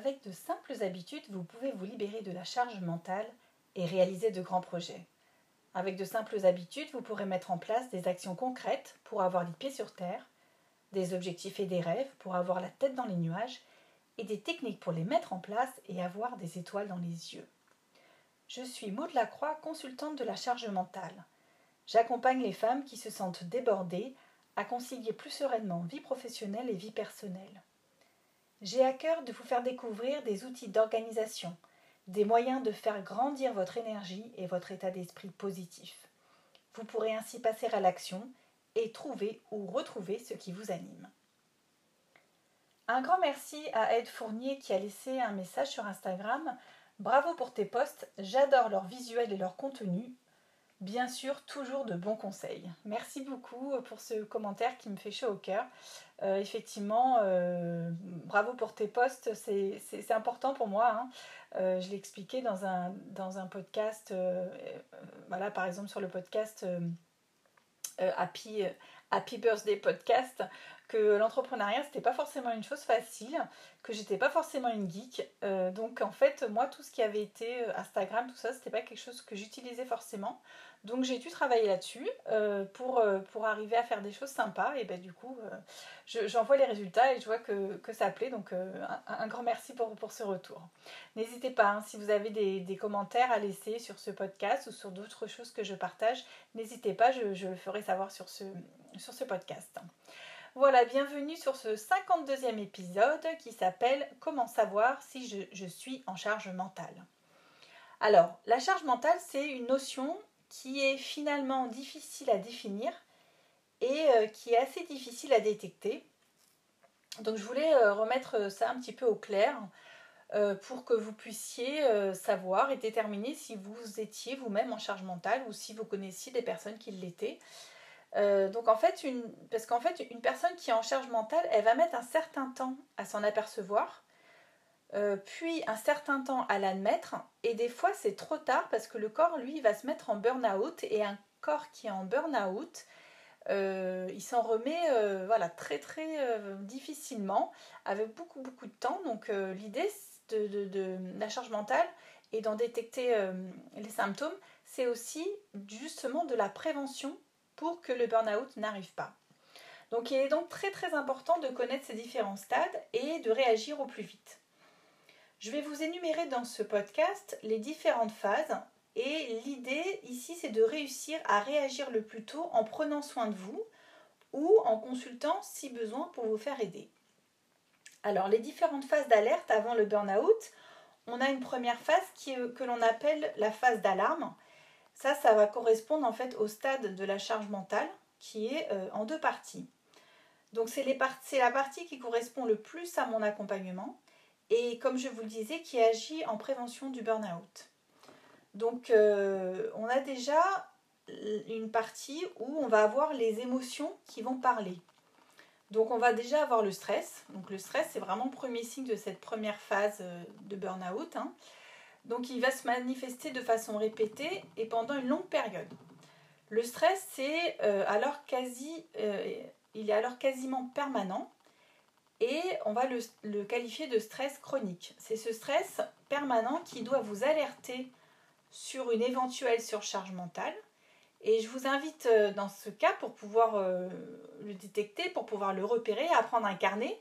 Avec de simples habitudes, vous pouvez vous libérer de la charge mentale et réaliser de grands projets. Avec de simples habitudes, vous pourrez mettre en place des actions concrètes pour avoir les pieds sur terre, des objectifs et des rêves pour avoir la tête dans les nuages, et des techniques pour les mettre en place et avoir des étoiles dans les yeux. Je suis Maud Lacroix, consultante de la charge mentale. J'accompagne les femmes qui se sentent débordées à concilier plus sereinement vie professionnelle et vie personnelle. J'ai à cœur de vous faire découvrir des outils d'organisation, des moyens de faire grandir votre énergie et votre état d'esprit positif. Vous pourrez ainsi passer à l'action et trouver ou retrouver ce qui vous anime. Un grand merci à Ed Fournier qui a laissé un message sur Instagram. Bravo pour tes posts, j'adore leur visuel et leur contenu bien sûr toujours de bons conseils. Merci beaucoup pour ce commentaire qui me fait chaud au cœur. Euh, effectivement, euh, bravo pour tes posts, c'est important pour moi. Hein. Euh, je l'ai expliqué dans un, dans un podcast, voilà, par exemple sur le podcast Happy, Happy Birthday Podcast, que l'entrepreneuriat c'était pas forcément une chose facile, que j'étais pas forcément une geek. donc en fait, moi, tout ce qui avait été Instagram, tout ça, c'était pas quelque chose que j'utilisais forcément. Donc j'ai dû travailler là-dessus euh, pour, euh, arriver à faire des choses sympas. Et ben du coup, euh, j'en vois les résultats et je vois que, ça plaît. Donc un, grand merci pour, ce retour. N'hésitez pas, hein, si vous avez des, commentaires à laisser sur ce podcast ou sur d'autres choses que je partage, n'hésitez pas, je, le ferai savoir sur ce podcast. Voilà, bienvenue sur ce 52e épisode qui s'appelle Comment savoir si je, suis en charge mentale? Alors, la charge mentale, c'est une notion qui est finalement difficile à définir et euh, qui est assez difficile à détecter. Donc je voulais euh, remettre ça un petit peu au clair euh, pour que vous puissiez savoir et déterminer si vous étiez vous-même en charge mentale ou si vous connaissiez des personnes qui l'étaient. Donc en fait, une, parce qu'en fait, une personne qui est en charge mentale, elle va mettre un certain temps à s'en apercevoir euh, puis un certain temps à l'admettre, et des fois c'est trop tard parce que le corps, lui, va se mettre en burn-out, et un corps qui est en burn-out, euh, il s'en remet euh, voilà, très très difficilement, avec beaucoup beaucoup de temps. Donc l'idée de, la charge mentale et d'en détecter les symptômes, c'est aussi justement de la prévention pour que le burn-out n'arrive pas. Donc il est donc très très important de connaître ces différents stades et de réagir au plus vite. Je vais vous énumérer dans ce podcast les différentes phases et l'idée ici c'est de réussir à réagir le plus tôt en prenant soin de vous ou en consultant si besoin pour vous faire aider. Alors les différentes phases d'alerte avant le burn-out, on a une première phase qui, que l'on appelle la phase d'alarme. Ça, ça va correspondre en fait au stade de la charge mentale qui est euh, en deux parties. Donc c'est la partie qui correspond le plus à mon accompagnement et comme je vous le disais, qui agit en prévention du burn-out. Donc euh, on a déjà une partie où on va avoir les émotions qui vont parler. Donc on va déjà avoir le stress. Donc le stress, c'est vraiment le premier signe de cette première phase euh, de burn-out. Hein. Donc il va se manifester de façon répétée et pendant une longue période. Le stress, c'est euh, alors il est alors quasiment permanent et on va le, qualifier de stress chronique. C'est ce stress permanent qui doit vous alerter sur une éventuelle surcharge mentale. Et je vous invite euh, dans ce cas, pour pouvoir euh, le détecter, pour pouvoir le repérer, à prendre un carnet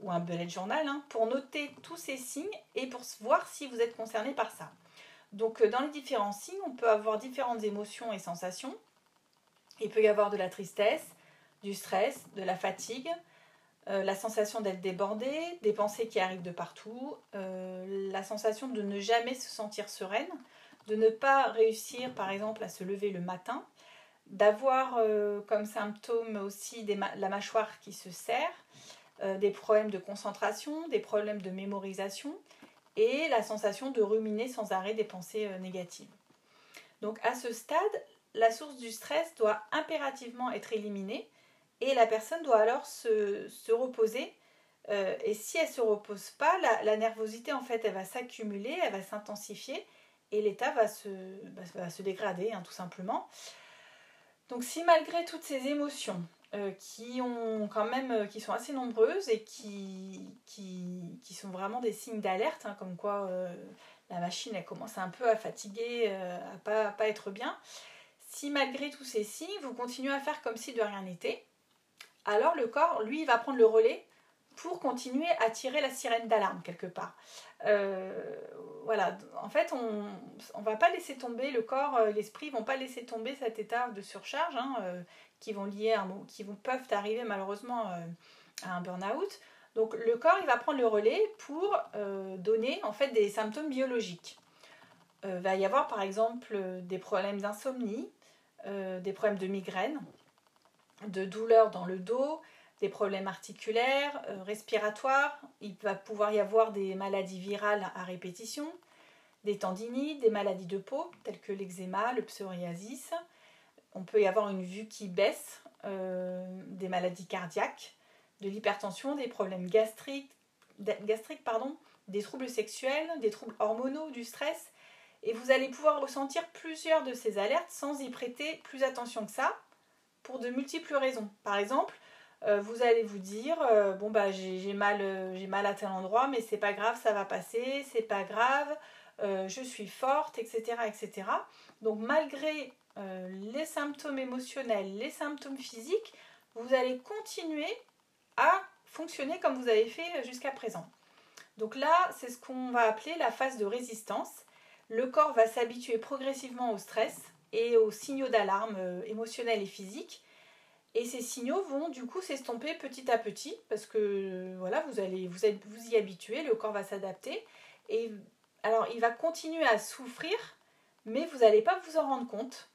ou un bullet journal hein, pour noter tous ces signes et pour voir si vous êtes concerné par ça. Donc euh, dans les différents signes, on peut avoir différentes émotions et sensations. Il peut y avoir de la tristesse, du stress, de la fatigue, euh, la sensation d'être débordé, des pensées qui arrivent de partout, euh, la sensation de ne jamais se sentir sereine, de ne pas réussir par exemple à se lever le matin, d'avoir comme symptôme aussi la mâchoire qui se serre, des problèmes de concentration, des problèmes de mémorisation et la sensation de ruminer sans arrêt des pensées négatives. Donc à ce stade, la source du stress doit impérativement être éliminée et la personne doit alors se, reposer. Euh, et si elle ne se repose pas, la, nervosité, en fait, elle va s'accumuler, elle va s'intensifier et l'état va se, bah, dégrader, hein, tout simplement. Donc si malgré toutes ces émotions qui ont quand même qui sont assez nombreuses et qui, qui, sont vraiment des signes d'alerte, hein, comme quoi la machine elle commence un peu à fatiguer, à pas, pas être bien. Si malgré tous ces signes, vous continuez à faire comme si de rien n'était, alors le corps, lui, va prendre le relais pour continuer à tirer la sirène d'alarme quelque part. Euh, voilà, en fait, on ne va pas laisser tomber le corps, euh, l'esprit vont pas laisser tomber cet état de surcharge hein, euh, qui vont lier, qui vont, peuvent arriver malheureusement à un burn-out. Donc le corps, il va prendre le relais pour donner en fait des symptômes biologiques. Il va y avoir par exemple des problèmes d'insomnie, des problèmes de migraine, de douleurs dans le dos, des problèmes articulaires, euh, respiratoires. Il va pouvoir y avoir des maladies virales à répétition, des tendinites, des maladies de peau telles que l'eczéma, le psoriasis. On peut y avoir une vue qui baisse, euh, des maladies cardiaques, de l'hypertension, des problèmes gastriques, gastriques pardon, des troubles sexuels, des troubles hormonaux, du stress. Et vous allez pouvoir ressentir plusieurs de ces alertes sans y prêter plus attention que ça, pour de multiples raisons. Par exemple, vous allez vous dire euh, bon bah j'ai mal euh, j'ai mal à tel endroit mais c'est pas grave ça va passer c'est pas grave je suis forte etc etc donc malgré les symptômes émotionnels les symptômes physiques vous allez continuer à fonctionner comme vous avez fait jusqu'à présent. Donc là c'est ce qu'on va appeler la phase de résistance. Le corps va s'habituer progressivement au stress et aux signaux d'alarme émotionnels et physiques et ces signaux vont du coup s'estomper petit à petit parce que voilà, vous allez vous, êtes, vous y habituer, le corps va s'adapter. Et alors il va continuer à souffrir, mais vous n'allez pas vous en rendre compte.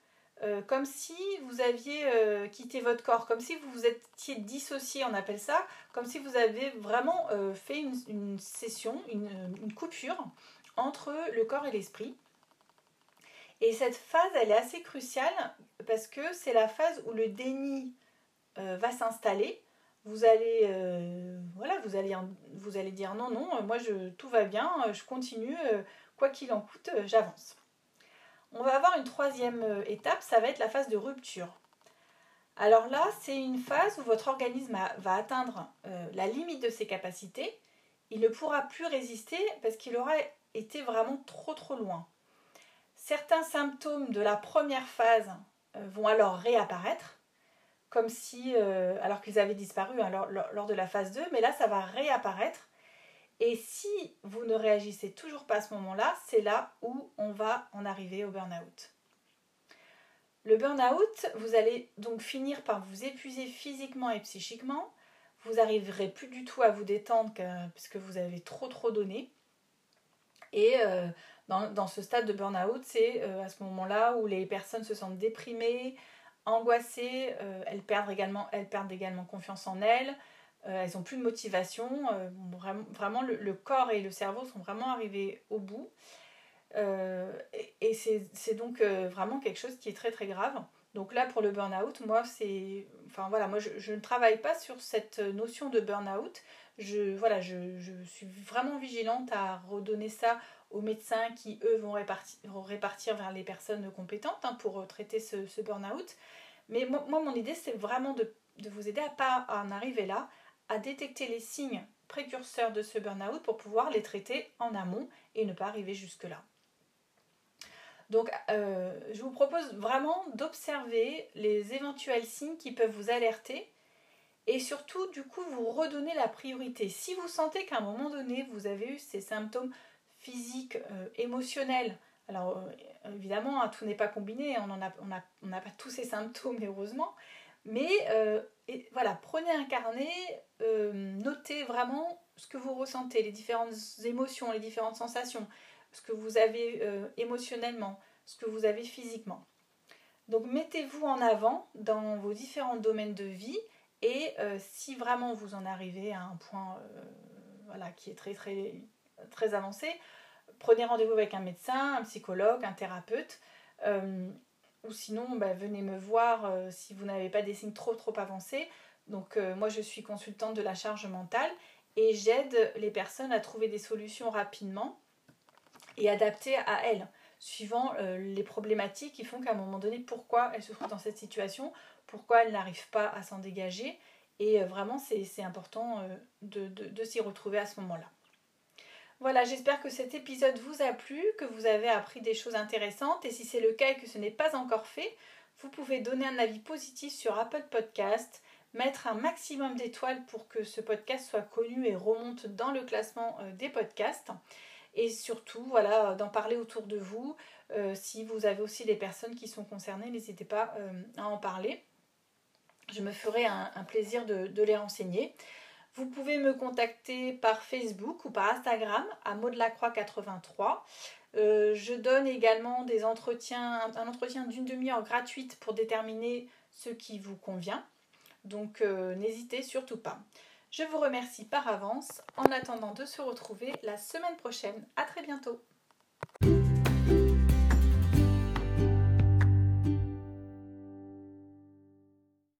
Euh, comme si vous aviez euh, quitté votre corps, comme si vous vous étiez dissocié, on appelle ça, comme si vous avez vraiment euh, fait une, une session, une, coupure entre le corps et l'esprit. Et cette phase, elle est assez cruciale parce que c'est la phase où le déni euh, va s'installer, vous allez, euh, voilà, vous allez, vous allez dire non, non, moi je, tout va bien, je continue, euh, quoi qu'il en coûte, j'avance. On va avoir une troisième étape, ça va être la phase de rupture. Alors là, c'est une phase où votre organisme va atteindre la limite de ses capacités. Il ne pourra plus résister parce qu'il aura été vraiment trop trop loin. Certains symptômes de la première phase vont alors réapparaître comme si, euh, alors qu'ils avaient disparu hein, lors, de la phase 2, mais là, ça va réapparaître. Et si vous ne réagissez toujours pas à ce moment-là, c'est là où on va en arriver au burn-out. Le burn-out, vous allez donc finir par vous épuiser physiquement et psychiquement. Vous n'arriverez plus du tout à vous détendre puisque vous avez trop trop donné. Et euh, dans, ce stade de burn-out, c'est euh, à ce moment-là où les personnes se sentent déprimées, angoissées, euh, elles, perdent également, confiance en elles, euh, elles n'ont plus de motivation, euh, vraiment, le, corps et le cerveau sont vraiment arrivés au bout. et, c'est donc vraiment quelque chose qui est très très grave. Donc là, pour le burn-out, moi, c'est. Enfin voilà, moi, je, ne travaille pas sur cette notion de burn-out. Je, voilà, je, je, suis vraiment vigilante à redonner ça aux médecins qui, eux, vont répartir, vers les personnes compétentes hein, pour euh, traiter ce, burn-out. Mais moi, mon idée, c'est vraiment de, vous aider à pas en arriver là, à détecter les signes précurseurs de ce burn-out pour pouvoir les traiter en amont et ne pas arriver jusque-là. Donc, euh, je vous propose vraiment d'observer les éventuels signes qui peuvent vous alerter et surtout, du coup, vous redonner la priorité. Si vous sentez qu'à un moment donné, vous avez eu ces symptômes physique, euh, émotionnel. Alors euh, évidemment, hein, tout n'est pas combiné, on n'a on a, pas tous ces symptômes, heureusement. Mais euh, voilà, prenez un carnet, notez vraiment ce que vous ressentez, les différentes émotions, les différentes sensations, ce que vous avez émotionnellement, ce que vous avez physiquement. Donc mettez-vous en avant dans vos différents domaines de vie et si vraiment vous en arrivez à un point voilà, qui est très très très avancé, prenez rendez-vous avec un médecin, un psychologue, un thérapeute. Euh, ou sinon, bah, venez me voir euh, si vous n'avez pas des signes trop trop avancés. Donc euh, moi, je suis consultante de la charge mentale et j'aide les personnes à trouver des solutions rapidement et adaptées à elles. Suivant les problématiques qui font qu'à un moment donné, pourquoi elle se trouve dans cette situation, pourquoi elle n'arrive pas à s'en dégager. Et vraiment, c'est important de s'y retrouver à ce moment-là. Voilà, j'espère que cet épisode vous a plu, que vous avez appris des choses intéressantes et si c'est le cas et que ce n'est pas encore fait, vous pouvez donner un avis positif sur Apple Podcast, mettre un maximum d'étoiles pour que ce podcast soit connu et remonte dans le classement euh, des podcasts et surtout voilà d'en parler autour de vous. Euh, si vous avez aussi des personnes qui sont concernées, n'hésitez pas euh, à en parler. Je me ferai un, plaisir de les renseigner. Vous pouvez me contacter par Facebook ou par Instagram à Maudelacroix83. Euh, je donne également des entretiens, un entretien d'une demi-heure gratuite pour déterminer ce qui vous convient. Donc n'hésitez surtout pas. Je vous remercie par avance en attendant de se retrouver la semaine prochaine. À très bientôt.